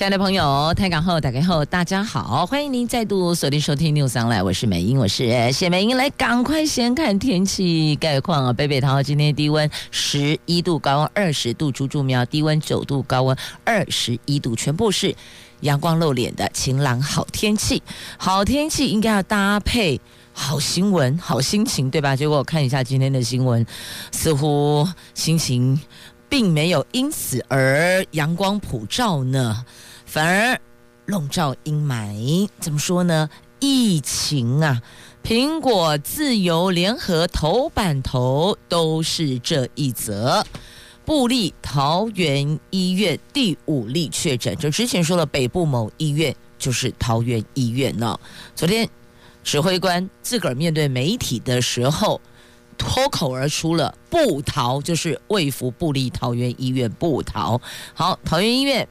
亲爱的朋友，台港后打开后，大家好，欢迎您再度锁定收听 News Online，我是美英，我是谢美英，来赶快先看天气概况啊！北北桃今天低温十一度，高温二十度；竹竹苗低温九度，高温二十一度，全部是阳光露脸的晴朗好天气。好天气应该要搭配好新闻、好心情，对吧？结果我看一下今天的新闻，似乎心情并没有因此而阳光普照呢。反而笼罩阴霾，怎么说呢？疫情啊，苹果、自由联合头版头都是这一则。布立桃园医院第五例确诊，就之前说了北部某医院就是桃园医院呢。昨天指挥官自个儿面对媒体的时候，脱口而出了“部桃”，就是卫福布立桃园医院部桃。好，桃园医院。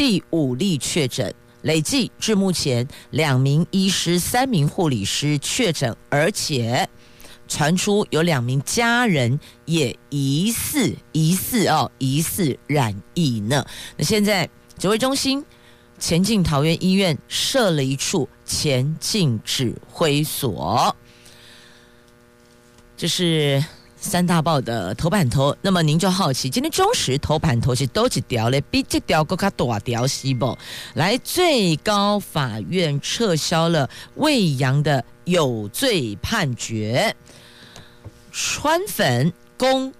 第五例确诊，累计至目前两名医师、三名护理师确诊，而且传出有两名家人也疑似疑似哦疑似染疫呢。那现在指挥中心前进桃园医院设了一处前进指挥所，这是。三大报的头版头，那么您就好奇，今天中时头版头是多几条嘞？比这条更加大条是不？来，最高法院撤销了魏阳的有罪判决，川粉攻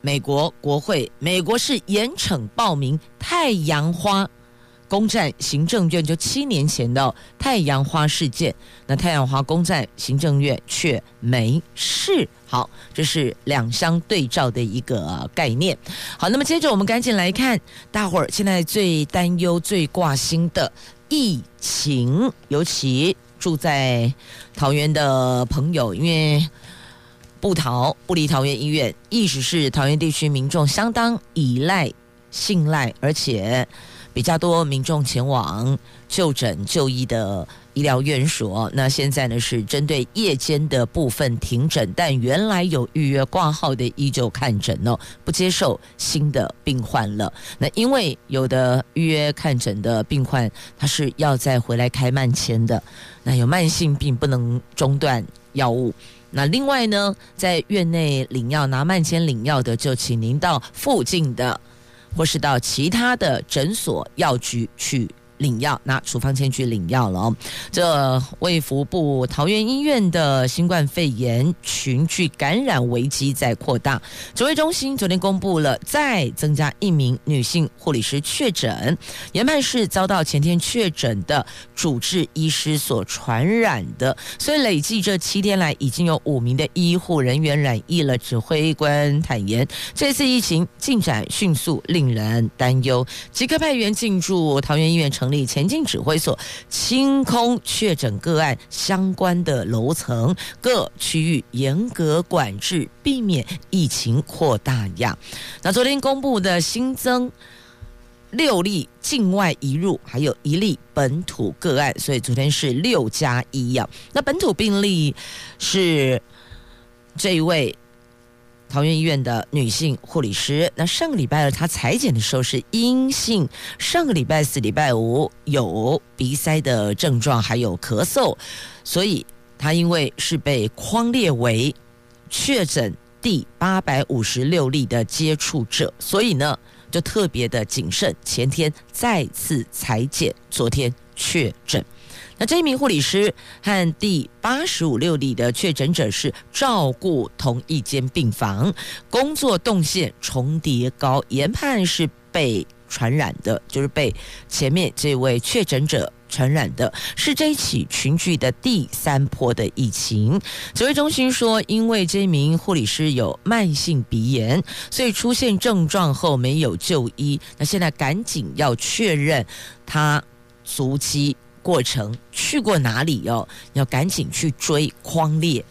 美国国会，美国是严惩暴民太阳花。攻占行政院就七年前的太阳花事件，那太阳花攻占行政院却没事。好，这是两相对照的一个概念。好，那么接着我们赶紧来看，大伙儿现在最担忧、最挂心的疫情，尤其住在桃园的朋友，因为部桃部立桃园医院，意思是桃园地区民众相当依赖、信赖，而且。比较多民众前往就诊就医的医疗院所，那现在呢是针对夜间的部分停诊，但原来有预约挂号的依旧看诊哦，不接受新的病患了。那因为有的预约看诊的病患他是要再回来开慢签的，那有慢性病不能中断药物。那另外呢，在院内领药拿慢签领药的，就请您到附近的。或是到其他的诊所、药局去领药，拿处方箋去领药了哦。这卫福部桃园医院的新冠肺炎群聚感染危机在扩大，指挥中心昨天公布了再增加一名女性护理师确诊，研判是遭到前天确诊的主治医师所传染的，所以累计这七天来已经有五名的医护人员染疫了。指挥官坦言，这次疫情进展迅速，令人担忧，即刻派员进驻桃园医院成成立前进指挥所，清空确诊个案相关的楼层，各区域严格管制，避免疫情扩大呀。那昨天公布的新增六例境外移入，还有一例本土个案，所以昨天是六加一呀。那本土病例是这一位。桃园医院的女性护理师，那上个礼拜二她采检的时候是阴性，上个礼拜四、礼拜五有鼻塞的症状，还有咳嗽，所以她因为是被框列为确诊第八百五十六例的接触者，所以呢就特别的谨慎，前天再次采检，昨天确诊。那这一名护理师和第八十五六例的确诊者是照顾同一间病房，工作动线重叠高，研判是被传染的，就是被前面这位确诊者传染的，是这一起群聚的第三波的疫情。指挥中心说，因为这名护理师有慢性鼻炎，所以出现症状后没有就医，那现在赶紧要确认他足迹。过程去过哪里哦？要赶紧去追框列，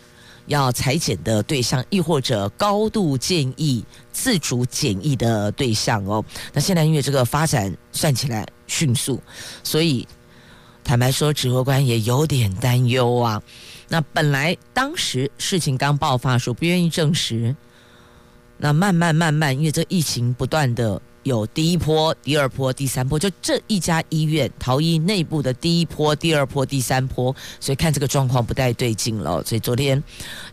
要裁剪的对象，亦或者高度建议自主检疫的对象哦。那现在因为这个发展算起来迅速，所以坦白说，指挥官也有点担忧啊。那本来当时事情刚爆发的时候，不愿意证实。那慢慢慢慢，因为这疫情不断的。有第一波、第二波、第三波，就这一家医院逃逸内部的第一波、第二波、第三波，所以看这个状况不太对劲了。所以昨天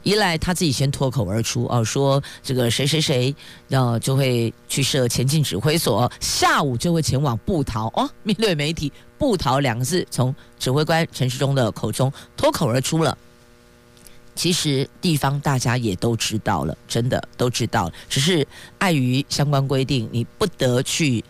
一来他自己先脱口而出哦，说这个谁谁谁，然后就会去设前进指挥所，下午就会前往布逃哦。面对媒体，布逃两个字从指挥官陈时中的口中脱口而出了。其实地方大家也都知道了，真的都知道了，只是碍于相关规定，你不得去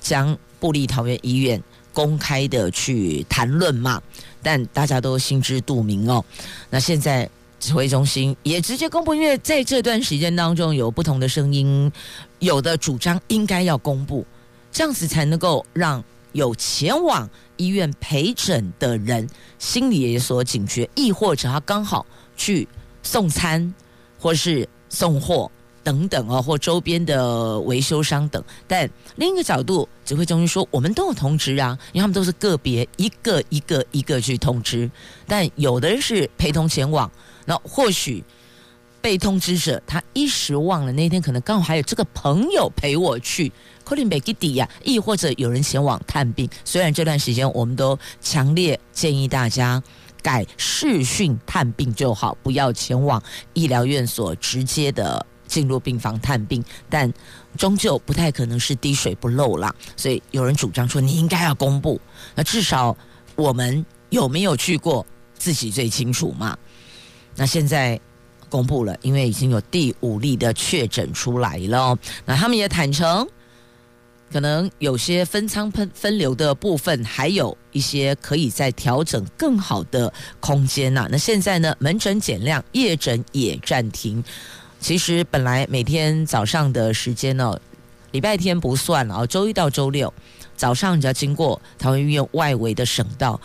将布立桃园医院公开的去谈论嘛。但大家都心知肚明哦。那现在指挥中心也直接公布，因为在这段时间当中有不同的声音，有的主张应该要公布，这样子才能够让有前往医院陪诊的人心里也有所警觉，亦或者他刚好。去送餐，或是送货等等哦，或周边的维修商等。但另一个角度，指挥中心说，我们都有通知啊，因为他们都是个别一个一个一个去通知。但有的人是陪同前往，那或许被通知者他一时忘了那天，可能刚好还有这个朋友陪我去，可能没给底呀，亦或者有人前往探病。虽然这段时间我们都强烈建议大家。改视讯探病就好，不要前往医疗院所直接的进入病房探病，但终究不太可能是滴水不漏啦。所以有人主张说，你应该要公布，那至少我们有没有去过自己最清楚嘛。那现在公布了，因为已经有第五例的确诊出来了，那他们也坦诚。可能有些分仓分分流的部分，还有一些可以再调整更好的空间呐、那现在呢，门诊减量，夜诊也暂停。其实本来每天早上的时间呢、哦，礼拜天不算了啊，周一到周六早上你只要经过桃园医院外围的省道，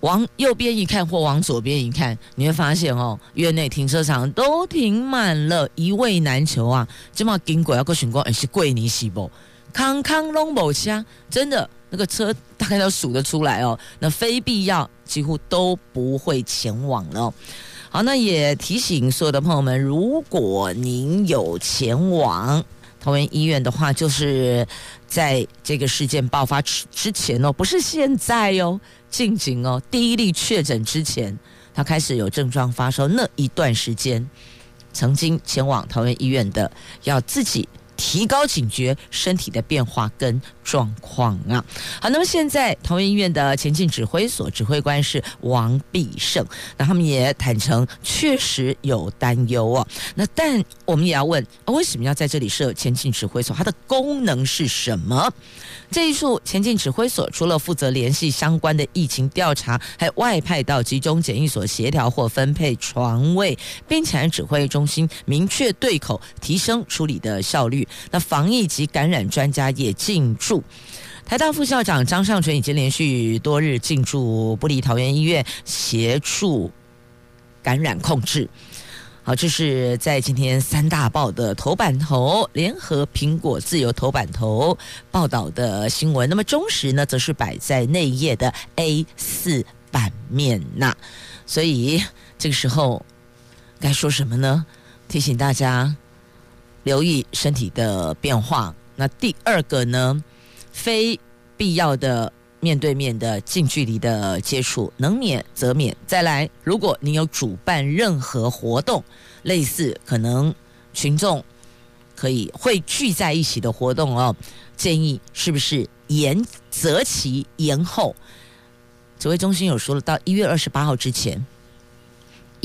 往右边一看或往左边一看，你会发现哦，院内停车场都停满了，一位难求啊。这么经过要过巡光，哎，是贵你是不？康康龙某枪，真的那个车大概都数得出来哦。那非必要几乎都不会前往了。好，那也提醒所有的朋友们，如果您有前往桃园医院的话，就是在这个事件爆发之之前哦，不是现在哦，近景哦，第一例确诊之前，他开始有症状发烧那一段时间，曾经前往桃园医院的，要自己。提高警觉，身体的变化跟状况啊。好，那么现在桃园医院的前进指挥所指挥官是王必胜，那他们也坦诚确实有担忧哦。那但我们也要问，为什么要在这里设前进指挥所？它的功能是什么？这一处前进指挥所除了负责联系相关的疫情调查，还外派到集中检疫所协调或分配床位，并且指挥中心明确对口，提升处理的效率。那防疫及感染专家也进驻。台大副校长张尚淳已经连续多日进驻部立桃园医院，协助感染控制。好，这是在今天三大报的头版头，联合苹果自由头版头报道的新闻。那么中时呢，则是摆在内页的 A 四版面呐。所以这个时候该说什么呢？提醒大家留意身体的变化。那第二个呢，非必要的面对面的近距离的接触，能免则免。再来，如果你有主办任何活动，类似可能群众可以会聚在一起的活动哦，建议是不是延择期延后？指挥中心有说了，到一月二十八号之前。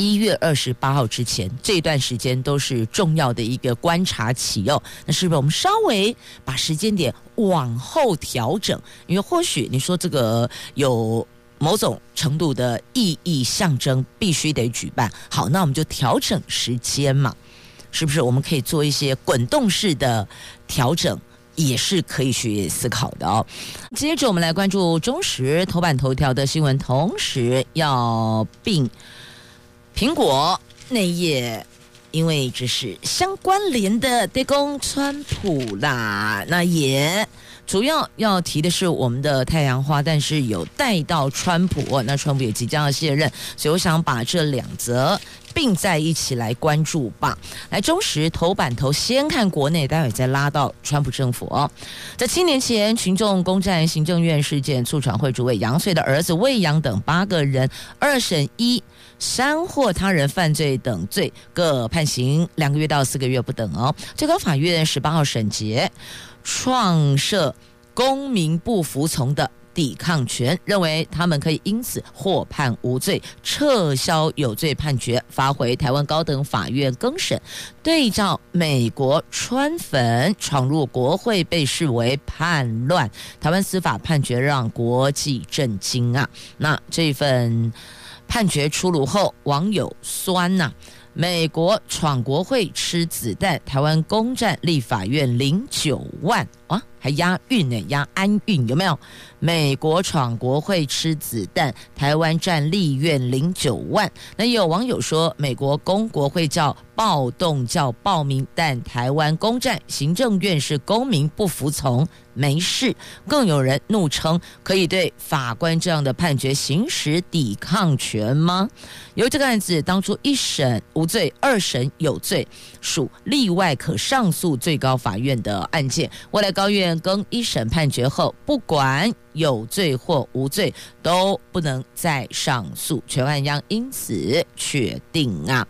一月二十八号之前这段时间都是重要的一个观察期哦。那是不是我们稍微把时间点往后调整？因为或许你说这个有某种程度的意义象征，必须得举办。好，那我们就调整时间嘛，是不是？我们可以做一些滚动式的调整，也是可以去思考的哦。接着我们来关注中时头版头条的新闻，同时要并。苹果那页。因为这是相关联的，对公川普啦。那也主要要提的是我们的太阳花，但是有带到川普，那川普也即将要卸任，所以我想把这两则并在一起来关注吧。来，中时头版头先看国内，待会再拉到川普政府哦。在七年前，群众攻占行政院事件，促转会主委杨翠的儿子魏扬等八个人二审一。煽惑他人犯罪等罪，各判刑两个月到四个月不等哦。最高法院十八号审结，创设公民不服从的抵抗权，认为他们可以因此获判无罪，撤销有罪判决，发回台湾高等法院更审。对照美国川粉闯入国会被视为叛乱，台湾司法判决让国际震惊啊！那这份。判决出炉后，网友酸呐、美国闯国会吃子弹，台湾攻占立法院零九万。啊，还押韵呢，押安韵有没有？美国闯国会吃子弹，台湾占立院零九万。那有网友说，美国攻国会叫暴动，叫暴民，但台湾攻占行政院是公民不服从，没事。更有人怒称，可以对法官这样的判决行使抵抗权吗？由这个案子当初一审无罪，二审有罪，属例外可上诉最高法院的案件。未来高院更一审判决后，不管有罪或无罪，都不能再上诉，全万央因此确定啊。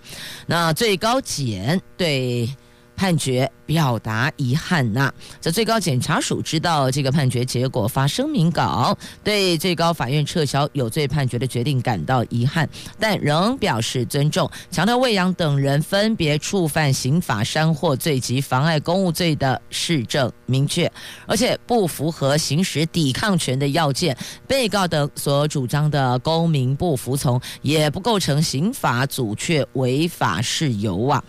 那最高检对。判决表达遗憾呐、啊，这最高检察署知道这个判决结果，发声明稿，对最高法院撤销有罪判决的决定感到遗憾，但仍表示尊重，强调魏扬等人分别触犯刑法煽惑罪及妨碍公务罪的事证明确，而且不符合行使抵抗权的要件，被告等所主张的公民不服从也不构成刑法阻却违法事由啊。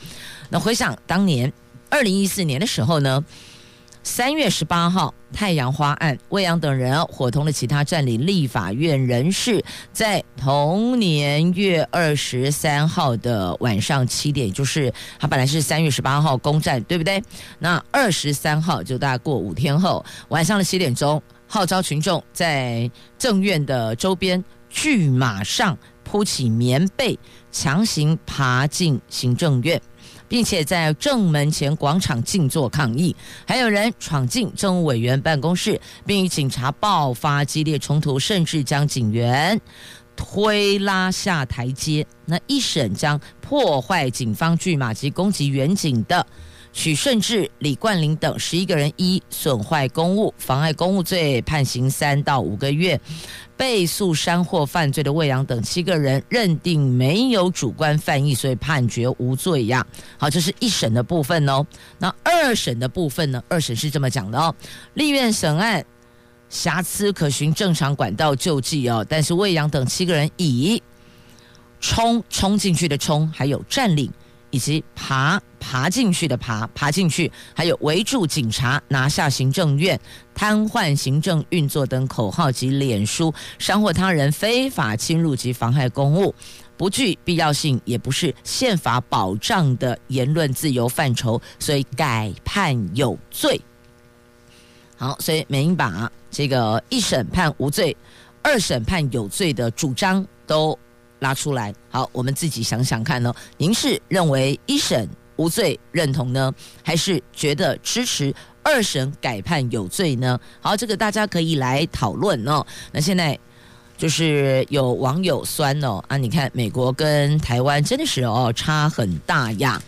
那回想当年。二零一四年的时候呢，三月十八号太阳花案，魏扬等人伙同了其他占领立法院人士，在同年月二十三号的晚上七点，就是他本来是三月十八号攻占，对不对？那二十三号就大概过五天后晚上的七点钟，号召群众在政院的周边拒马上铺起棉被，强行爬进行政院。并且在正门前广场静坐抗议，还有人闯进政务委员办公室，并与警察爆发激烈冲突，甚至将警员推拉下台阶。那一审将破坏警方拒马及攻击远警的许顺志、李冠霖等十一个人，一损坏公务、妨碍公务罪判刑三到五个月。被诉煽惑犯罪的魏阳等七个人认定没有主观犯意，所以判决无罪呀。好，这是一审的部分哦。那二审的部分呢？二审是这么讲的哦：立院审案瑕疵可循正常管道救济哦，但是魏阳等七个人以冲冲进去的冲，还有占领。以及爬爬进去的爬爬进去，还有围住警察、拿下行政院、瘫痪行政运作等口号及脸书，伤或他人非法侵入及妨害公务，不具必要性，也不是宪法保障的言论自由范畴，所以改判有罪。好，所以美英把这个一审判无罪、二审判有罪的主张都。拉出来，好，我们自己想想看呢。您是认为一审无罪认同呢，还是觉得支持二审改判有罪呢？好，这个大家可以来讨论哦。那现在就是有网友酸哦啊，你看美国跟台湾真的是哦差很大呀。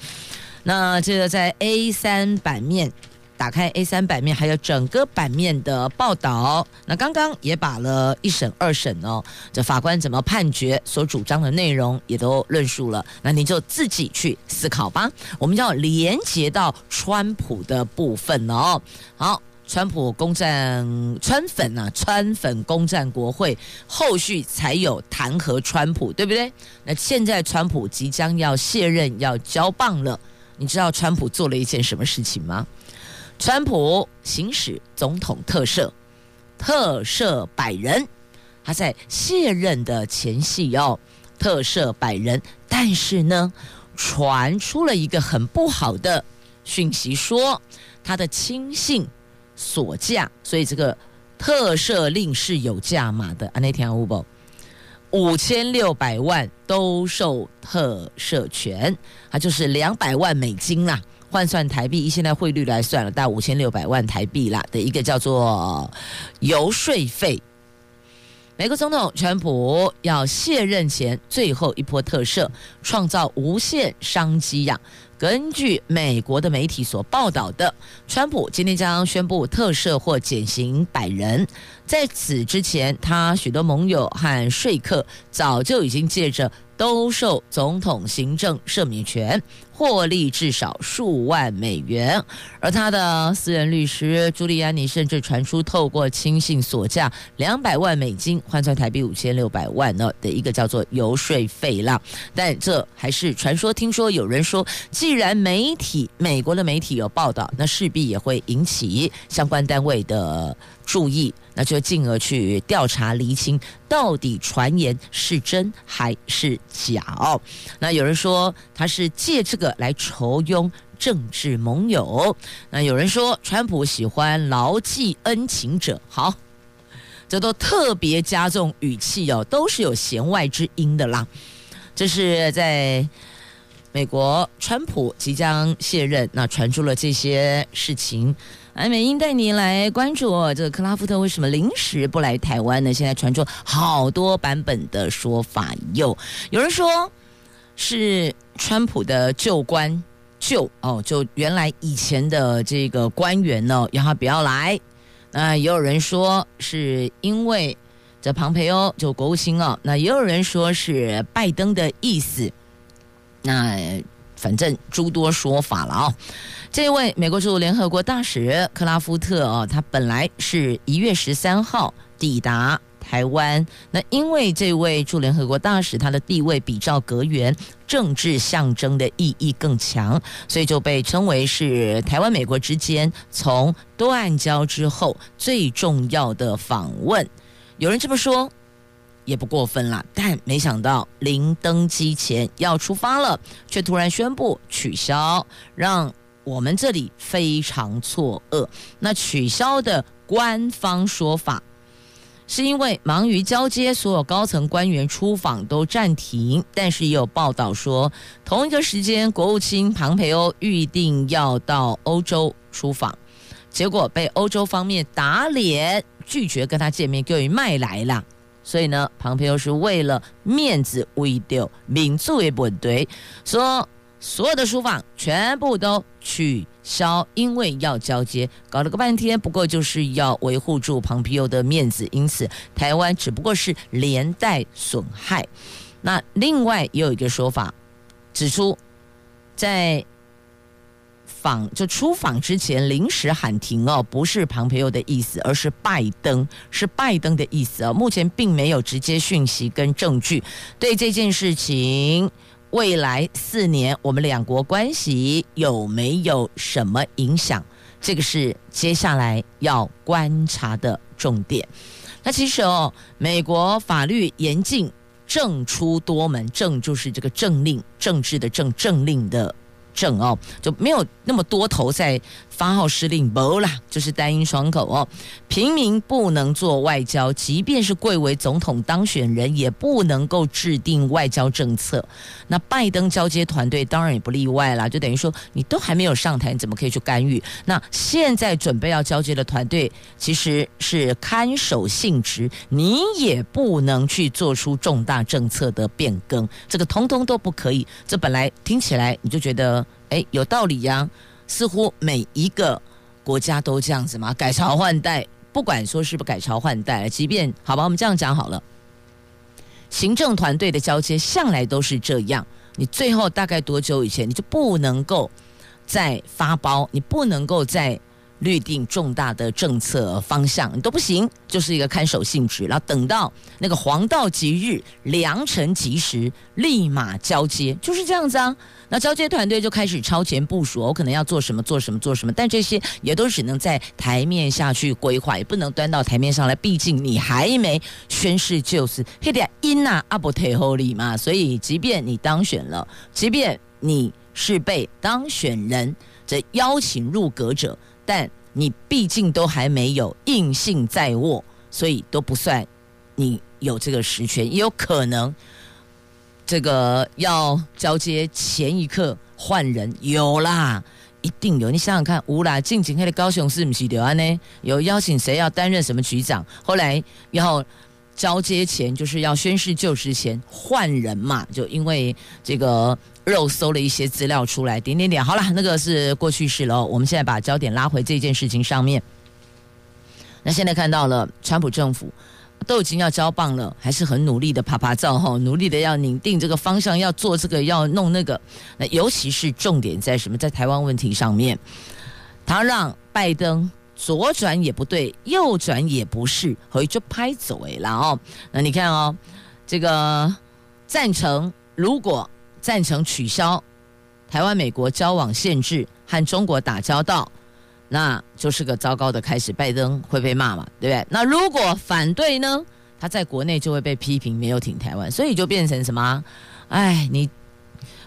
那这个在 A 三版面。打开 A 三版面，还有整个版面的报道。那刚刚也把了一审、二审哦，这法官怎么判决，所主张的内容也都论述了。那您就自己去思考吧。我们要连接到川普的部分哦。好，川普攻占川粉啊，川粉攻占国会，后续才有弹劾川普，对不对？那现在川普即将要卸任，要交棒了。你知道川普做了一件什么事情吗？川普行使总统特赦，特赦百人。他在卸任的前夕哦，特赦百人。但是呢，传出了一个很不好的讯息，说他的亲信锁价，所以这个特赦令是有价码的。啊，那天五宝五千六百万都受特赦权，它就是两百万美金啦，换算台币，以现在汇率来算了，大概五千六百万台币啦的一个叫做游说费。美国总统川普要卸任前最后一波特赦，创造无限商机呀。根据美国的媒体所报道的，川普今天将宣布特赦或减刑百人。在此之前，他许多盟友和说客早就已经借着兜售总统行政赦免权。获利至少数万美元，而他的私人律师朱利安尼甚至传出透过亲信索价两百万美金，换算台币五千六百万呢的一个叫做游说费啦。但这还是传说，听说有人说，既然媒体美国的媒体有报道，那势必也会引起相关单位的注意。那就进而去调查厘清，到底传言是真还是假。那有人说他是借这个来酬庸政治盟友，那有人说川普喜欢牢记恩情者，好，这都特别加重语气哦，都是有弦外之音的啦。这是在美国川普即将卸任，那传出了这些事情。来，美英带你来关注，这个克拉夫特为什么临时不来台湾呢？现在传出好多版本的说法哟。有人说是川普的旧官旧哦，就原来以前的这个官员呢，让他不要来。那也有人说是因为这庞培欧就国务卿哦，那也有人说是拜登的意思。那反正诸多说法了哦。这位美国驻联合国大使克拉夫特哦，他本来是一月十三号抵达台湾。那因为这位驻联合国大使他的地位比照阁员，政治象征的意义更强，所以就被称为是台湾美国之间从断交之后最重要的访问。有人这么说也不过分了，但没想到临登机前要出发了，却突然宣布取消，让。我们这里非常错愕。那取消的官方说法，是因为忙于交接，所有高层官员出访都暂停。但是也有报道说，同一个时间，国务卿庞培欧预定要到欧洲出访，结果被欧洲方面打脸，拒绝跟他见面，给予麦来了。所以呢，庞培欧是为了面子，为丢民族也不对，说。所有的书房全部都取消，因为要交接，搞了个半天，不过就是要维护住庞培欧的面子，因此台湾只不过是连带损害。那另外也有一个说法，指出在访就出访之前临时喊停哦，不是庞培欧的意思，而是拜登，是拜登的意思哦。目前并没有直接讯息跟证据对这件事情。未来四年，我们两国关系有没有什么影响？这个是接下来要观察的重点。那其实哦，美国法律严禁，政出多门，政就是这个政令，政治的政，政令的。政哦，就没有那么多头在发号施令，不啦，就是单音双口哦。平民不能做外交，即便是贵为总统当选人，也不能够制定外交政策。那拜登交接团队当然也不例外啦，就等于说你都还没有上台，你怎么可以去干预？那现在准备要交接的团队其实是看守性质，你也不能去做出重大政策的变更，这个通通都不可以。这本来听起来你就觉得。哎，有道理呀！似乎每一个国家都这样子嘛，改朝换代，不管说是不改朝换代，即便好吧，我们这样讲好了，行政团队的交接向来都是这样。你最后大概多久以前，你就不能够再发包，你不能够再。律定重大的政策方向，你都不行，就是一个看守性质。然后等到那个黄道吉日、良辰吉时，立马交接，就是这样子啊。那交接团队就开始超前部署，我可能要做什么，做什么，做什么。但这些也都只能在台面下去规划，也不能端到台面上来。毕竟你还没宣誓就职，黑点因呐阿伯退后礼嘛。所以，即便你当选了，即便。你是被当选人这邀请入阁者，但你毕竟都还没有硬性在握，所以都不算你有这个实权，也有可能这个要交接前一刻换人有啦。一定有，你想想看，无啦，近景黑的高雄市不是的啊呢？有邀请谁要担任什么局长？后来要交接前，就是要宣誓就职前换人嘛，就因为这个肉搜了一些资料出来，点点点，好了，那个是过去式了。我们现在把焦点拉回这件事情上面。那现在看到了川普政府。都已经要交棒了，还是很努力的趴趴走哈，努力的要拧定这个方向，要做这个，要弄那个。那尤其是重点在什么？在台湾问题上面，他让拜登左转也不对，右转也不是，回就拍走哎了哦。那你看哦，这个赞成，如果赞成取消台湾美国交往限制，和中国打交道。那就是个糟糕的开始，拜登会被骂嘛，对不对？那如果反对呢？他在国内就会被批评没有挺台湾，所以就变成什么？哎，你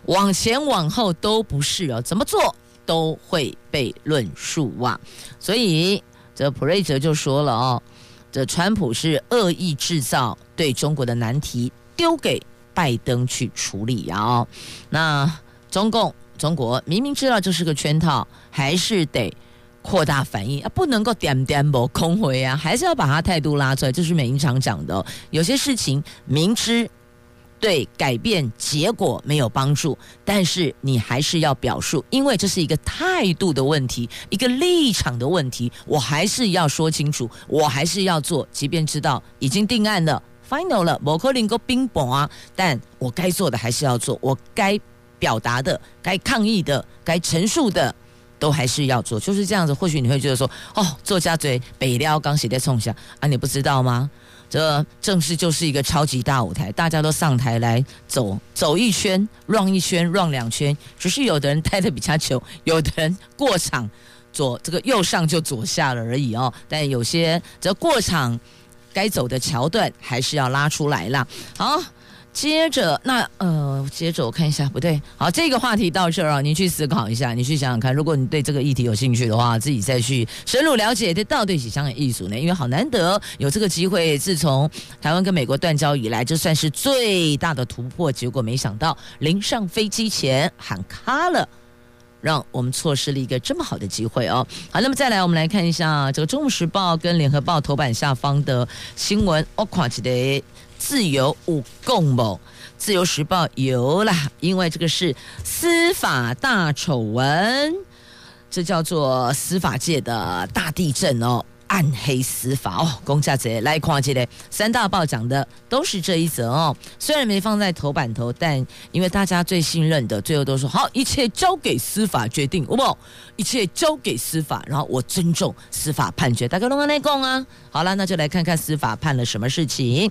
往前往后都不是哦，怎么做都会被论述哇。所以这普瑞泽就说了哦，这川普是恶意制造对中国的难题，丢给拜登去处理呀哦。那中共中国明明知道这是个圈套，还是得。扩大反应啊，不能够点点不空回啊，还是要把他态度拉出来。这是美英常讲的，有些事情明知对改变结果没有帮助，但是你还是要表述，因为这是一个态度的问题，一个立场的问题，我还是要说清楚，我还是要做，即便知道已经定案了，final 了，不可能够冰雹啊，但我该做的还是要做，我该表达的、该抗议的、该陈述的。都还是要做，就是这样子。或许你会觉得说，哦，作家嘴北撩刚写在冲下啊，你不知道吗？这正式就是一个超级大舞台，大家都上台来走走一圈，run 一圈，run 两圈。只是有的人待的比较久，有的人过场左这个右上就左下了而已哦。但有些这过场该走的桥段还是要拉出来啦。好。接着，那呃，接着我看一下，不对，好，这个话题到这儿啊，你去思考一下，你去想想看，如果你对这个议题有兴趣的话，自己再去深入了解这到底是什么艺术呢？因为好难得有这个机会，自从台湾跟美国断交以来，这算是最大的突破。结果没想到临上飞机前喊卡了，让我们错失了一个这么好的机会哦。好，那么再来，我们来看一下这个《中时报》跟《联合报》头版下方的新闻，我看起来。自由无共谋，自由时报有啦，因为这个是司法大丑闻，这叫做司法界的大地震哦。暗黑司法哦，公家贼来看这个三大报讲的都是这一则哦。虽然没放在头版头，但因为大家最信任的，最后都说好，一切交给司法决定，好不好？一切交给司法，然后我尊重司法判决。大家拢安内讲啊。好了，那就来看看司法判了什么事情。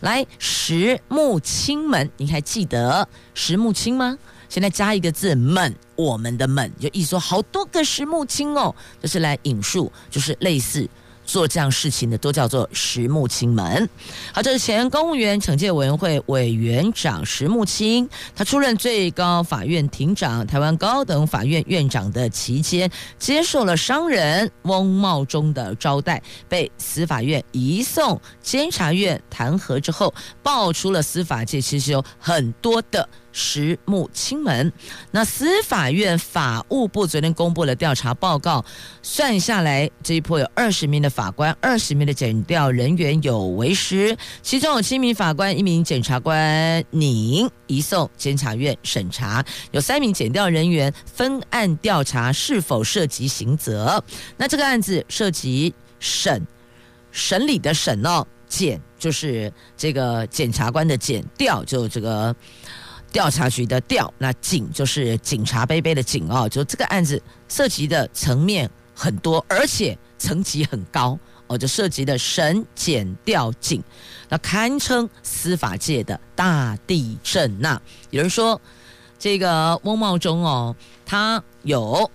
来，石木清门，你还记得石木清吗？现在加一个字“们”，我们的“们”就意思说好多个石木青哦，就是来引述，就是类似。做这样事情的都叫做石木清门。好，这是前公务员惩戒委员会委员长石木清，他出任最高法院庭长、台湾高等法院院长的期间，接受了商人翁茂钟的招待，被司法院移送监察院弹劾之后，爆出了司法界其实有很多的。石木清门，那司法院法务部昨天公布了调查报告，算下来这一波有二十名的法官，二十名的检调人员有为师，其中有七名法官，一名检察官拟移送监察院审查，有三名检调人员分案调查是否涉及刑责。那这个案子涉及审审理的审哦，检就是这个检察官的检调，就这个。调查局的调，那警就是警察杯杯的警哦，就这个案子涉及的层面很多，而且层级很高哦，就涉及的审检调警，那堪称司法界的大地震呐。有人说，这个翁茂钟哦，他有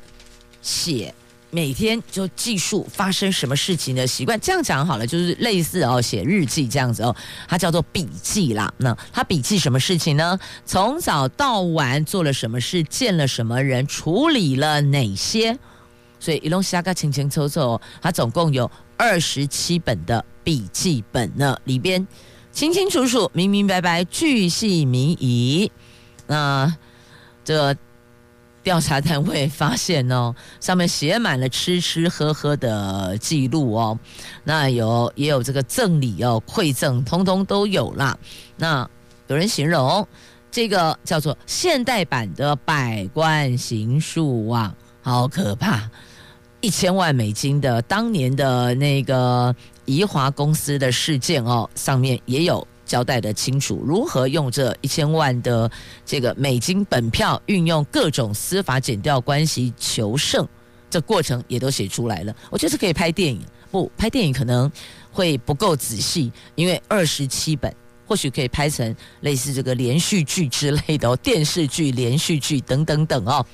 写每天就记述发生什么事情的习惯，这样讲好了，就是类似哦写日记这样子哦，它叫做笔记啦。那他笔记什么事情呢？从早到晚做了什么事，见了什么人，处理了哪些？所以一龙虾个清清楚楚，它总共有二十七本的笔记本呢，里边清清楚楚、明明白白、巨细靡遗。那这。调查单位发现哦，上面写满了吃吃喝喝的记录哦，那有也有这个赠礼哦，馈赠通通都有啦。那有人形容这个叫做现代版的百官行述啊，好可怕！一千万美金的当年的那个宜华公司的事件哦，上面也有。交代得清楚，如何用这一千万的这个美金本票，运用各种司法减调关系求胜，这过程也都写出来了。我觉得是可以拍电影，不拍电影可能会不够仔细，因为二十七本，或许可以拍成类似这个连续剧之类的哦，电视剧、连续剧等等等哦。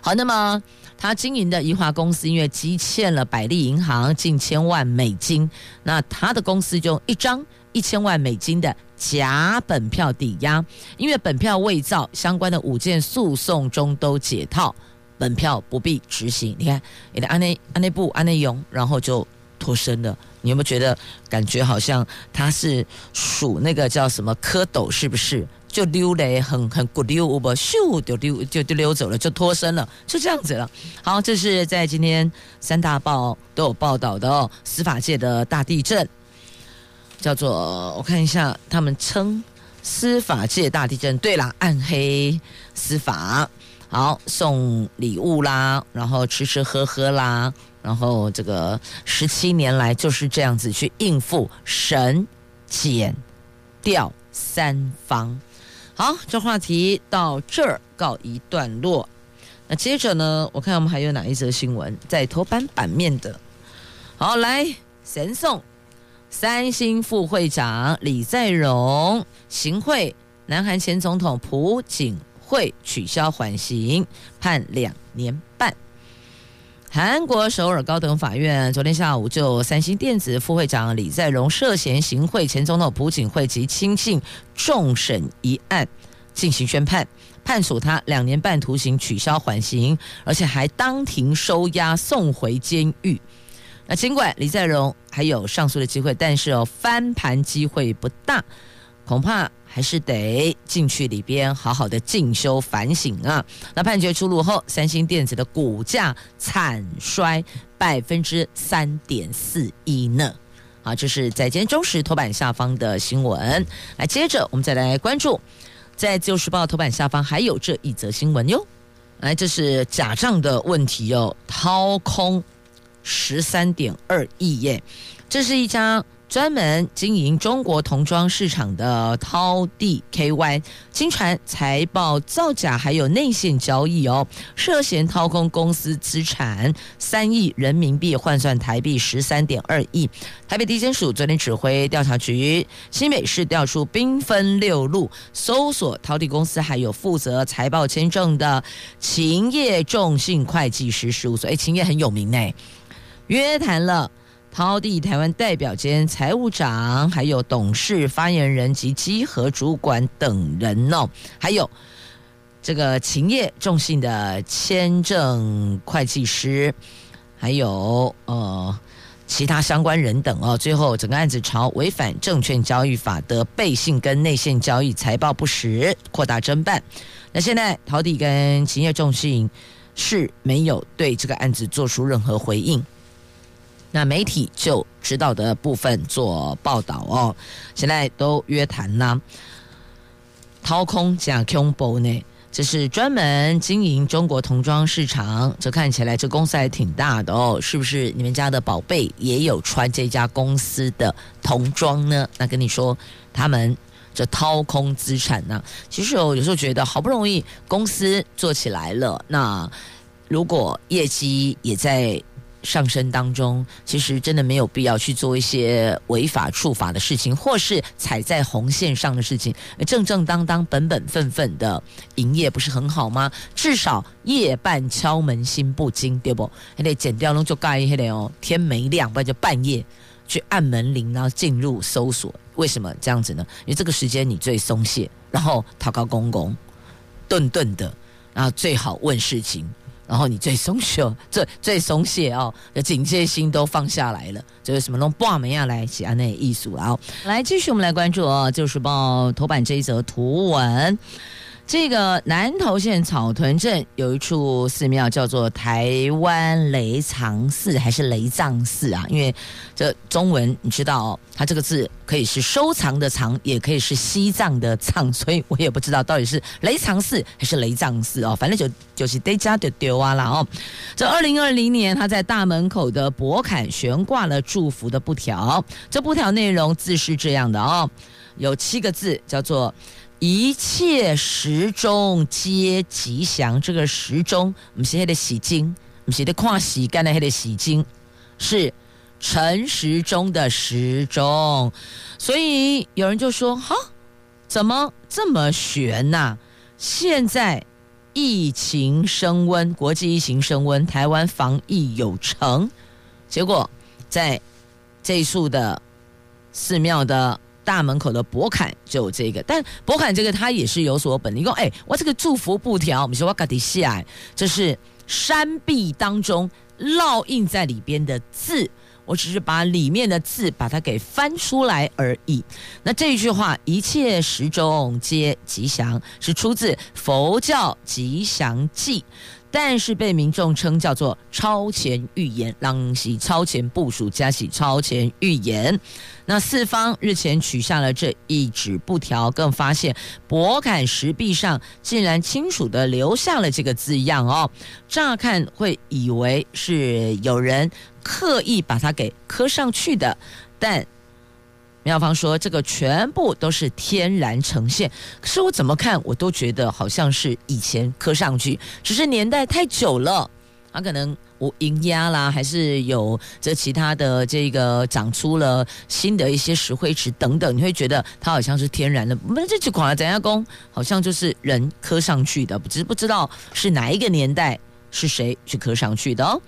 好，那么。他经营的宜华公司因为积欠了百利银行近千万美金，那他的公司就一张一千万美金的假本票抵押，因为本票伪造，相关的五件诉讼中都解套，本票不必执行。你看，你的安内安内部安内勇，然后就脱身了。你有没有觉得感觉好像他是数那个叫什么蝌蚪，是不是？就溜嘞，很很骨溜，不咻就溜就就溜走了，就脱身了，就这样子了。好，这是在今天三大报都有报道的哦，司法界的大地震，叫做我看一下，他们称司法界大地震。对啦，暗黑司法，好送礼物啦，然后吃吃喝喝啦，然后这个十七年来就是这样子去应付神减掉三方。好，这话题到这儿告一段落。那接着呢，我看我们还有哪一则新闻在头版版面的？好，来，神送三星副会长李在镕行贿，南韩前总统朴槿惠取消缓刑，判两年半。韩国首尔高等法院昨天下午就三星电子副会长李在镕涉嫌行贿前总统朴槿惠及亲信重审一案进行宣判，判处他两年半徒刑，取消缓刑，而且还当庭收押送回监狱。那尽管李在镕还有上诉的机会，但是哦翻盘机会不大，恐怕。还是得进去里边好好的进修反省啊！那判决出炉后，三星电子的股价惨衰百分之三点四一呢。好，这是在今天中时头版下方的新闻。来，接着我们再来关注，在自由时报头版下方还有这一则新闻哟。来，这是假账的问题哟，掏空十三点二亿耶，这是一家。专门经营中国童装市场的淘地 KY，经传财报造假，还有内线交易哦，涉嫌掏空公司资产三亿人民币，换算台币十三点二亿。台北地检署昨天指挥调查局新北市调出兵分六路，搜索淘地公司，还有负责财报签证的勤业众信会计师事务所。哎，勤业很有名呢，约谈了。淘地台湾代表兼财务长，还有董事、发言人及稽核主管等人哦，还有这个勤业众信的签证会计师，还有呃其他相关人等哦。最后，整个案子朝违反证券交易法的背信跟内线交易、财报不实扩大侦办。那现在陶地跟勤业众信是没有对这个案子做出任何回应。那媒体就知道的部分做报道哦，现在都约谈啦，掏空假空包呢，这是专门经营中国童装市场，这看起来这公司还挺大的哦，是不是？你们家的宝贝也有穿这家公司的童装呢？那跟你说，他们这掏空资产呢，其实我有时候觉得，好不容易公司做起来了，那如果业绩也在。上升当中，其实真的没有必要去做一些违法触法的事情，或是踩在红线上的事情，正正当当、本本分分的营业不是很好吗？至少夜半敲门心不惊，对不？还得剪掉弄就盖一点哦，天没亮不然就半夜去按门铃，然后进入搜索。为什么这样子呢？因为这个时间你最松懈，然后祷告公公，顿顿的，然后最好问事情。然后你最松懈，最最松懈哦，警戒心都放下来了，就是什么弄挂门呀来写那艺术啊，来继续我们来关注哦，《就是报》头版这一则图文。这个南投县草屯镇有一处寺庙，叫做台湾雷藏寺还是雷藏寺啊？因为这中文你知道哦，它这个字可以是收藏的藏，也可以是西藏的藏，所以我也不知道到底是雷藏寺还是雷藏寺哦。反正就就是得加就丢啊了哦。这二零二零年，他在大门口的博坎悬挂了祝福的布条，这布条内容字是这样的哦，有七个字，叫做。一切时钟皆吉祥，这个时钟不是那个时钟，不是在看时间的那个时钟，是陈时钟的时钟。所以有人就说：哈，怎么这么悬呐、现在疫情升温，国际疫情升温，台湾防疫有成，结果在这一处的寺庙的。大门口的博坎就有这个，但博坎这个它也是有所本。你说，哎，我这个祝福布条，我们说我搞底下，这是山壁当中烙印在里边的字，我只是把里面的字把它给翻出来而已。那这一句话“一切时钟皆吉祥”是出自佛教吉祥记。但是被民众称叫做超前预言，让喜超前部署加喜超前预言。那四方日前取下了这一纸布条，更发现博坎石壁上竟然清楚地留下了这个字样哦。乍看会以为是有人刻意把它给刻上去的，但。庙方说：“这个全部都是天然呈现，可是我怎么看，我都觉得好像是以前刻上去，只是年代太久了，它、啊、可能无银压啦，还是有这其他的这个长出了新的一些石灰池等等，你会觉得它好像是天然的。我们这句广咱家公好像就是人刻上去的，只是不知道是哪一个年代是谁去刻上去的哦。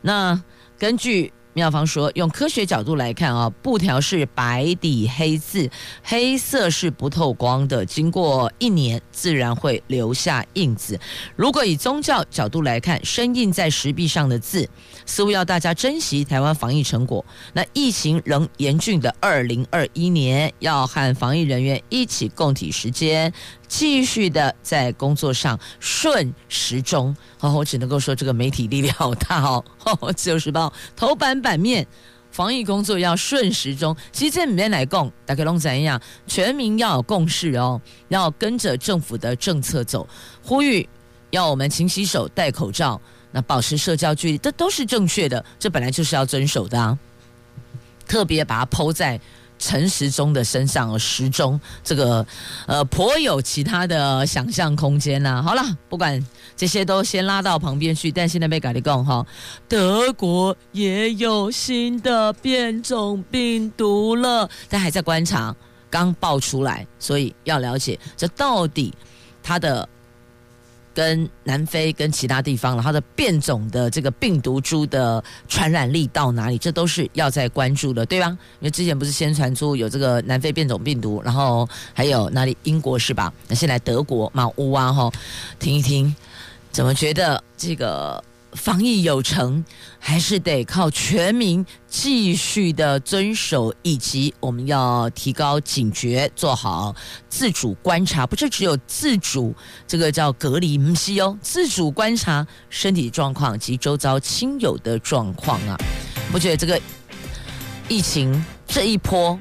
那根据。”庙方说，用科学角度来看啊，布条是白底黑字，黑色是不透光的，经过一年自然会留下印子。如果以宗教角度来看，深印在石壁上的字，似乎要大家珍惜台湾防疫成果。那疫情仍严峻的二零二一年，要和防疫人员一起共体时间。继续的在工作上顺时钟，哦，我只能够说这个媒体力量好大哦。哦，自由时报头版版面，防疫工作要顺时钟。其实这里面来讲，大概拢怎样？全民要有共识哦，要跟着政府的政策走，呼吁要我们勤洗手、戴口罩，那保持社交距离，这都是正确的，这本来就是要遵守的啊。特别把它抛在。陈时中的身上，时钟这个呃颇有其他的想象空间呐、好了，不管这些都先拉到旁边去。但现在被改立讲哈，德国也有新的变种病毒了，但还在观察，刚爆出来，所以要了解这到底它的。跟南非跟其他地方了，它的变种的这个病毒株的传染力到哪里？这都是要在关注的，对吧？因为之前不是先传出有这个南非变种病毒，然后还有哪里英国是吧？那现在德国嘛乌啊吼，听一听，怎么觉得这个？防疫有成，还是得靠全民继续的遵守，以及我们要提高警觉，做好自主观察。不是只有自主，这个叫隔离，不是哦，自主观察身体状况及周遭亲友的状况啊。我觉得这个疫情这一波？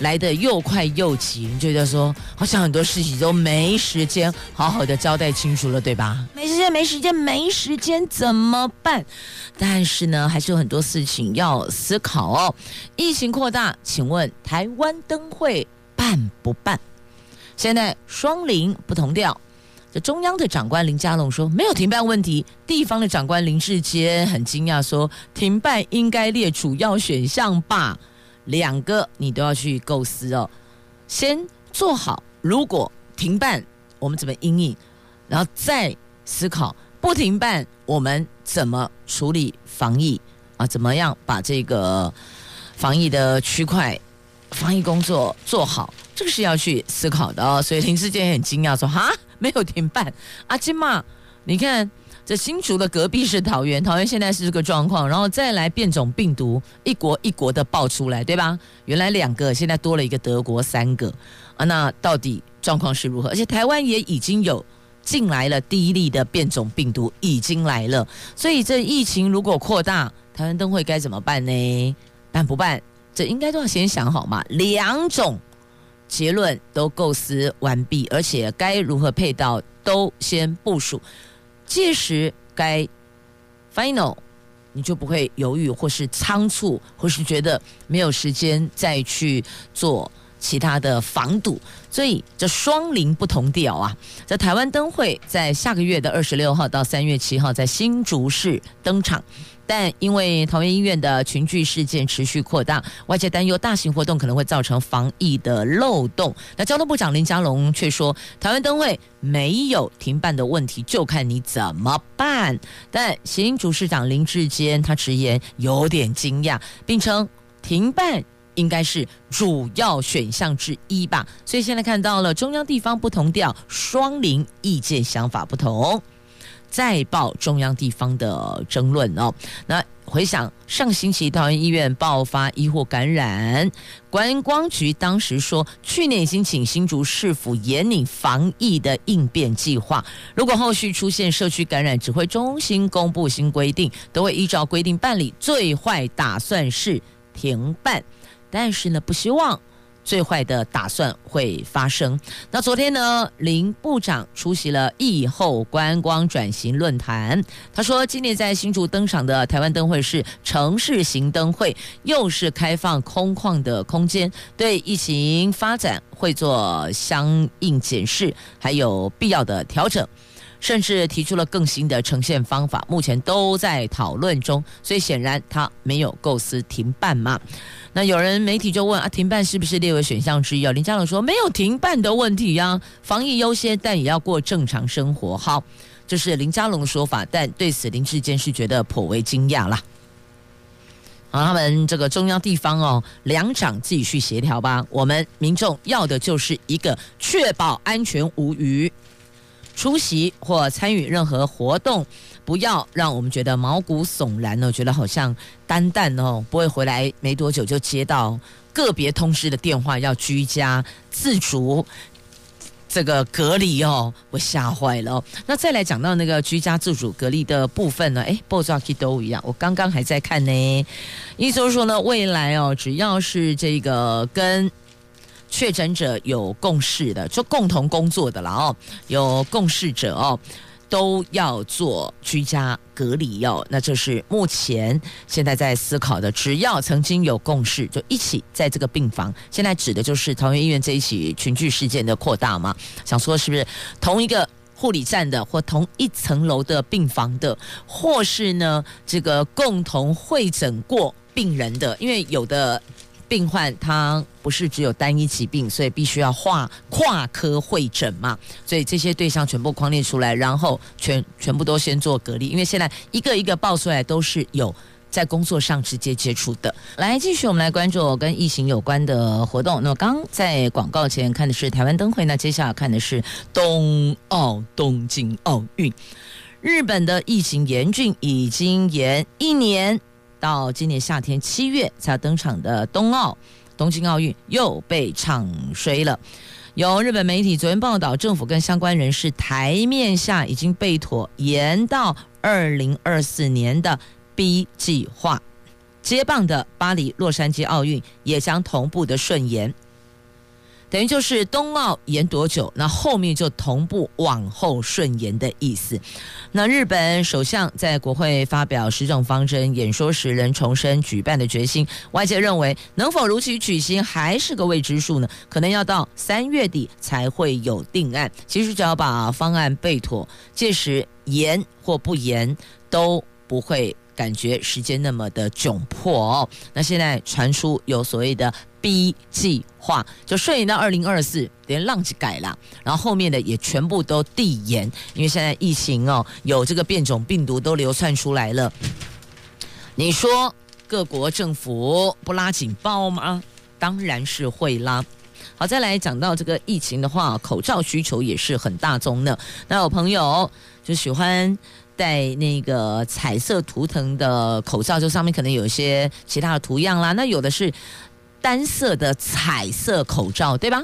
来得又快又急，你觉得说好像很多事情都没时间好好的交代清楚了，对吧？没时间，没时间，没时间怎么办？但是呢，还是有很多事情要思考哦。疫情扩大，请问台湾灯会办不办？现在双林不同调，这中央的长官林佳龙说没有停办问题，地方的长官林志坚很惊讶说停办应该列主要选项吧，两个你都要去构思哦，先做好如果停办我们怎么应应，然后再思考不停办我们怎么处理防疫啊，怎么样把这个防疫的区块。防疫工作做好，这个是要去思考的哦。所以林智坚也很惊讶说：“哈，没有停办阿金嘛？你看这新竹的隔壁是桃园，桃园现在是这个状况，然后再来变种病毒，一国一国的爆出来，对吧？原来两个，现在多了一个德国，三个啊。那到底状况是如何？而且台湾也已经有进来了第一例的变种病毒，已经来了。所以这疫情如果扩大，台湾灯会该怎么办呢？办不办？”这应该都要先想好嘛，两种结论都构思完毕，而且该如何配套都先部署，届时该 final，你就不会犹豫或是仓促，或是觉得没有时间再去做其他的防堵，所以这双林不同调啊！在台湾灯会在下个月的二十六号到三月七号在新竹市登场。但因为桃园医院的群聚事件持续扩大，外界担忧大型活动可能会造成防疫的漏洞。那交通部长林佳龙却说，台湾灯会没有停办的问题，就看你怎么办。但行主市长林志坚他直言有点惊讶，并称停办应该是主要选项之一吧。所以现在看到了中央地方不同调，双林意见想法不同。再报中央地方的争论哦。那回想上星期桃园医院爆发医护感染，观光局当时说，去年已经请新竹市府严拟防疫的应变计划，如果后续出现社区感染，指挥中心公布新规定，都会依照规定办理。最坏打算是停办，但是呢，不希望。最坏的打算会发生。那昨天呢，林部长出席了疫后观光转型论坛。他说，今年在新竹登场的台湾灯会是城市型灯会，又是开放空旷的空间，对疫情发展会做相应检视，还有必要的调整。甚至提出了更新的呈现方法，目前都在讨论中，所以显然他没有构思停办嘛。那有人媒体就问啊，停办是不是列为选项之一啊？林佳龙说没有停办的问题呀，防疫优先，但也要过正常生活。好，这是林佳龙的说法，但对此林志坚是觉得颇为惊讶啦。好，他们这个中央地方哦，两长自己去协调吧。我们民众要的就是一个确保安全无虞。出席或参与任何活动，不要让我们觉得毛骨悚然哦，觉得好像单单哦，不会回来没多久就接到个别通知的电话，要居家自主这个隔离哦，我吓坏了。那再来讲到那个居家自主隔离的部分呢？哎，报纸上都一样，我刚刚还在看呢。意思是说呢，未来哦，只要是这个跟确诊者有共识的，就共同工作的了哦，有共识者哦，都要做居家隔离哟。那这是目前现在在思考的，只要曾经有共识，就一起在这个病房。现在指的就是桃园医院这一起群聚事件的扩大嘛？想说是不是同一个护理站的，或同一层楼的病房的，或是呢这个共同会诊过病人的？因为有的。病患他不是只有单一疾病，所以必须要跨跨科会诊嘛，所以这些对象全部框列出来，然后全全部都先做隔离，因为现在一个一个报出来都是有在工作上直接接触的。来，继续我们来关注跟疫情有关的活动。那么刚在广告前看的是台湾灯会，那接下来看的是冬奥东京奥运。日本的疫情严峻，已经延一年。到今年夏天七月才要登场的冬奥东京奥运又被唱衰了。有日本媒体昨天报道，政府跟相关人士台面下已经被妥延到二零二四年的 B 计划，接棒的巴黎、洛杉矶奥运也将同步的顺延。等于就是冬奥延多久，那后面就同步往后顺延的意思。那日本首相在国会发表施政方针演说时，仍重申举办的决心。外界认为能否如期举行还是个未知数呢？可能要到三月底才会有定案。其实只要把方案备妥，届时延或不延都不会感觉时间那么的窘迫哦。那现在传出有所谓的。B 计划就顺延到二零二四，连浪就改了，然后后面的也全部都递延，因为现在疫情哦，有这个变种病毒都流窜出来了。你说各国政府不拉警报吗？当然是会拉。好，再来讲到这个疫情的话，口罩需求也是很大宗的。那有朋友就喜欢戴那个彩色图腾的口罩，就上面可能有一些其他的图样啦。那有的是。单色的彩色口罩，对吧？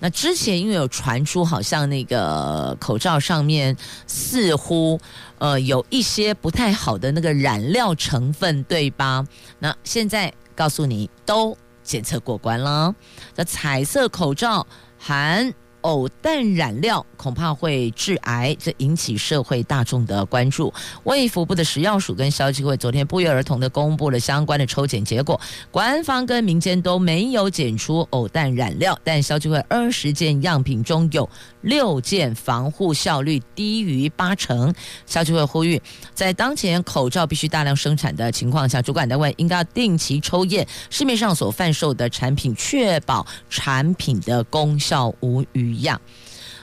那之前因为有传出，好像那个口罩上面似乎呃有一些不太好的那个染料成分，对吧？那现在告诉你，都检测过关了。那彩色口罩含。偶氮染料恐怕会致癌，这引起社会大众的关注。卫福部的食药署跟消基会昨天不约而同的公布了相关的抽检结果，官方跟民间都没有检出偶氮染料，但消基会二十件样品中有六件防护效率低于八成。消基会呼吁，在当前口罩必须大量生产的情况下，主管单位应该定期抽验市面上所贩售的产品，确保产品的功效无虞。一样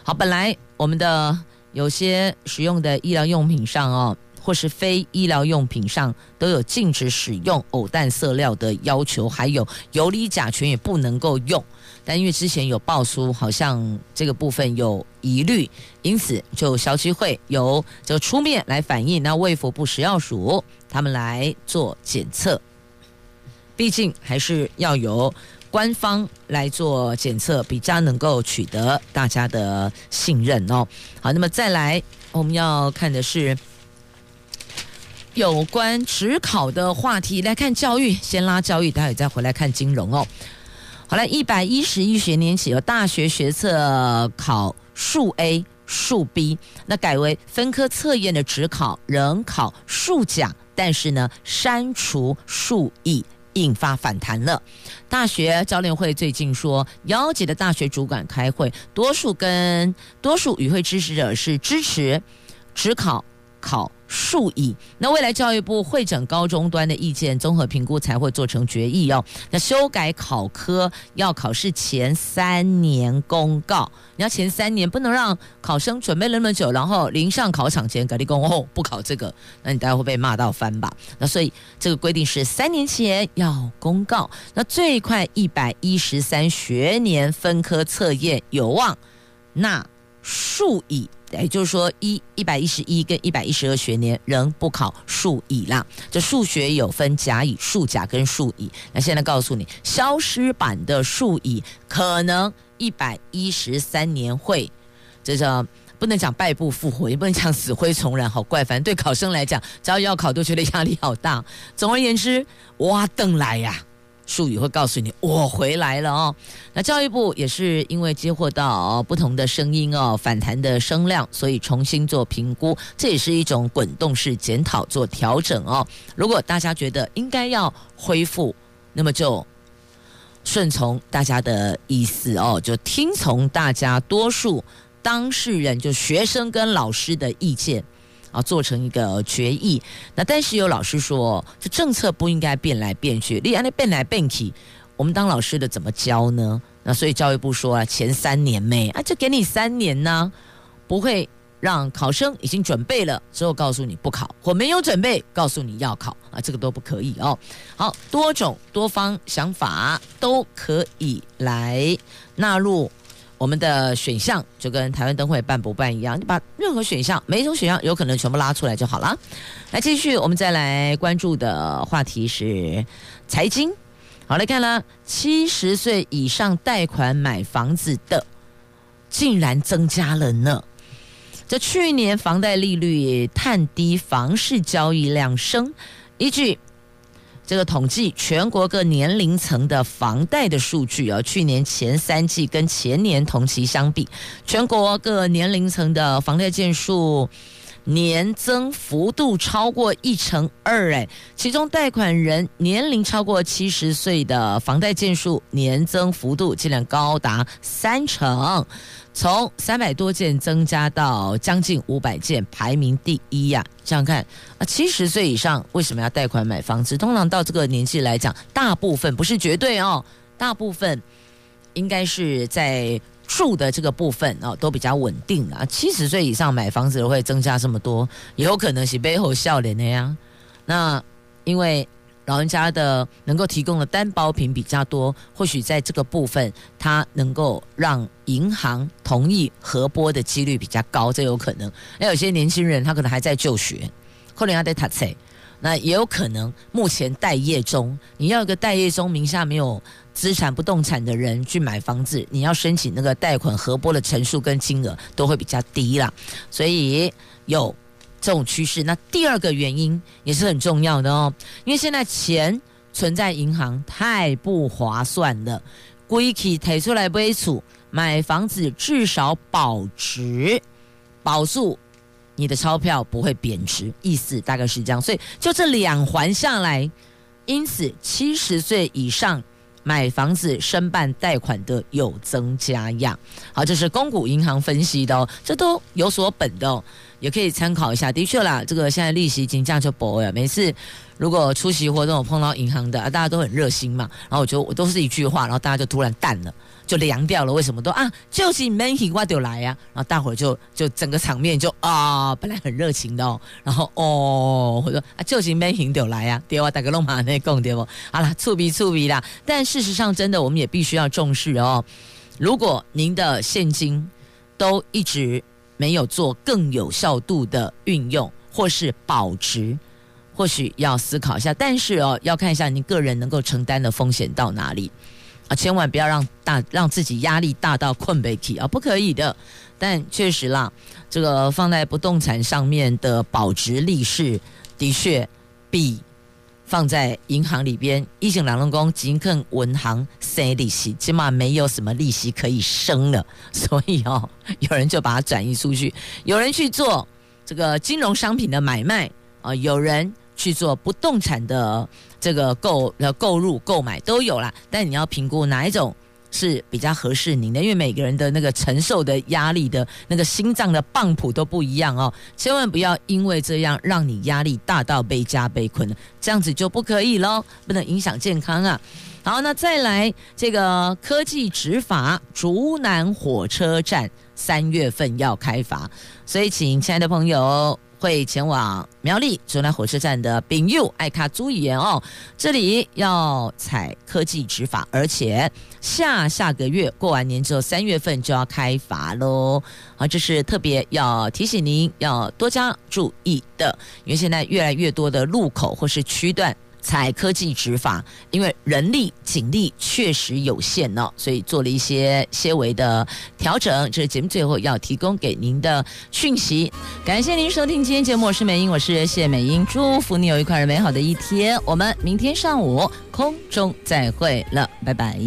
好，本来我们的有些使用的医疗用品上哦，或是非医疗用品上都有禁止使用偶氮色料的要求，还有游离甲醛也不能够用。但因为之前有爆出，好像这个部分有疑虑，因此就消基会由这个出面来反映，那卫福部食药署他们来做检测，毕竟还是要有。官方来做检测，比较能够取得大家的信任哦。好，那么再来，我们要看的是有关职考的话题。来看教育，先拉教育，待会再回来看金融哦。好了，一百一十一学年起，有大学学测考数 A、数 B，那改为分科测验的职考仍考数甲，但是呢，删除数 E。引发反弹了。大学教练会最近说，邀集的大学主管开会，多数跟多数与会支持者是支持只考考数乙，那未来教育部会诊高中端的意见，综合评估才会做成决议哦。那修改考科要考试前三年公告，你要前三年不能让考生准备那么久，然后临上考场前改立功哦，不考这个，那你大家会被骂到翻吧？那所以这个规定是三年前要公告，那最快一百一十三学年分科测验有望，那数乙。也就是说，一一百一十一跟一百一十二学年仍不考数乙啦。这数学有分甲乙、数甲跟数乙。那现在告诉你，消失版的数乙可能一百一十三年会，这叫不能讲败部复活，也不能讲死灰重燃，好怪。反正对考生来讲，只要要考都觉得压力好大。总而言之，哇，邓来呀！术语会告诉你，我回来了哦。那教育部也是因为接获到不同的声音哦，反弹的声量，所以重新做评估，这也是一种滚动式检讨做调整哦。如果大家觉得应该要恢复，那么就顺从大家的意思哦，就听从大家多数当事人，就学生跟老师的意见。啊，做成一个决议。那但是有老师说，这政策不应该变来变去，你按那变来变去，我们当老师的怎么教呢？那所以教育部说啊，前三年没啊，就给你三年呢，不会让考生已经准备了之后告诉你不考，或没有准备告诉你要考啊，这个都不可以哦。好，多种多方想法都可以来纳入。我们的选项就跟台湾灯会办不办一样，你把任何选项，每一种选项有可能全部拉出来就好了。来继续，我们再来关注的话题是财经。好，来看了，七十岁以上贷款买房子的竟然增加了呢。这去年房贷利率探低，房市交易量升，依据。这个统计全国各年龄层的房贷的数据啊，去年前三季跟前年同期相比，全国各年龄层的房贷件数年增幅度超过一成二，哎，其中贷款人年龄超过七十岁的房贷件数年增幅度竟然高达三成。从三百多件增加到将近五百件，排名第一呀、啊！这样看啊，七十岁以上为什么要贷款买房子？通常到这个年纪来讲，大部分不是绝对哦，大部分应该是在住的这个部分哦，都比较稳定啊。七十岁以上买房子会增加这么多，也有可能是背后笑脸的呀。那因为。老人家的能够提供的担保品比较多，或许在这个部分，他能够让银行同意核拨的几率比较高，这有可能。那有些年轻人他可能还在就学，可能还在读册，那也有可能目前待业中。你要一个待业中名下没有资产不动产的人去买房子，你要申请那个贷款核拨的成数跟金额都会比较低啦，所以有。这种趋势，那第二个原因也是很重要的哦，因为现在钱存在银行太不划算了，归期提出来买厝，买房子至少保值，保住你的钞票不会贬值，意思大概是这样，所以就这两环下来，因此七十岁以上买房子申办贷款的有增加呀。好，这是公股银行分析的哦，这都有所本的哦。也可以参考一下，的确啦，这个现在利息已经降就薄了。每次如果出席活动，我碰到银行的啊，大家都很热心嘛，然后我就我都是一句话，然后大家就突然淡了，就凉掉了。为什么都啊？就是没钱我就来呀，然后大伙儿就就整个场面就啊，本来很热情的哦，然后哦，我说啊，就是没钱就来呀，对啊，大家拢马那讲对不？好了，触鼻触鼻啦。但事实上，真的我们也必须要重视哦。如果您的现金都一直。没有做更有效度的运用，或是保值，或许要思考一下。但是哦，要看一下你个人能够承担的风险到哪里啊！千万不要让大让自己压力大到困不起啊！不可以的。但确实啦，这个放在不动产上面的保值利是的确比。放在银行里边，一经两人工，仅肯银行生利息，起码没有什么利息可以生了。所以哦，有人就把它转移出去，有人去做这个金融商品的买卖啊，有人去做不动产的这个购呃购入购买都有啦。但你要评估哪一种。是比较合适您的，因为每个人的那个承受的压力的那个心脏的泵谱都不一样哦，千万不要因为这样让你压力大到被加被困了，这样子就不可以喽，不能影响健康啊。好，那再来这个科技执法，竹南火车站三月份要开罚，所以请亲爱的朋友。会前往苗栗竹南火车站的丙佑爱卡注意哦，这里要采科技执法，而且下下个月过完年之后，三月份就要开罚喽。啊，这是特别要提醒您要多加注意的，因为现在越来越多的路口或是区段。采科技执法，因为人力警力确实有限呢，所以做了一些些微的调整。这是节目最后要提供给您的讯息。感谢您收听今天节目，我是美英，我是谢美英，祝福你有一块美好的一天。我们明天上午空中再会了，拜拜。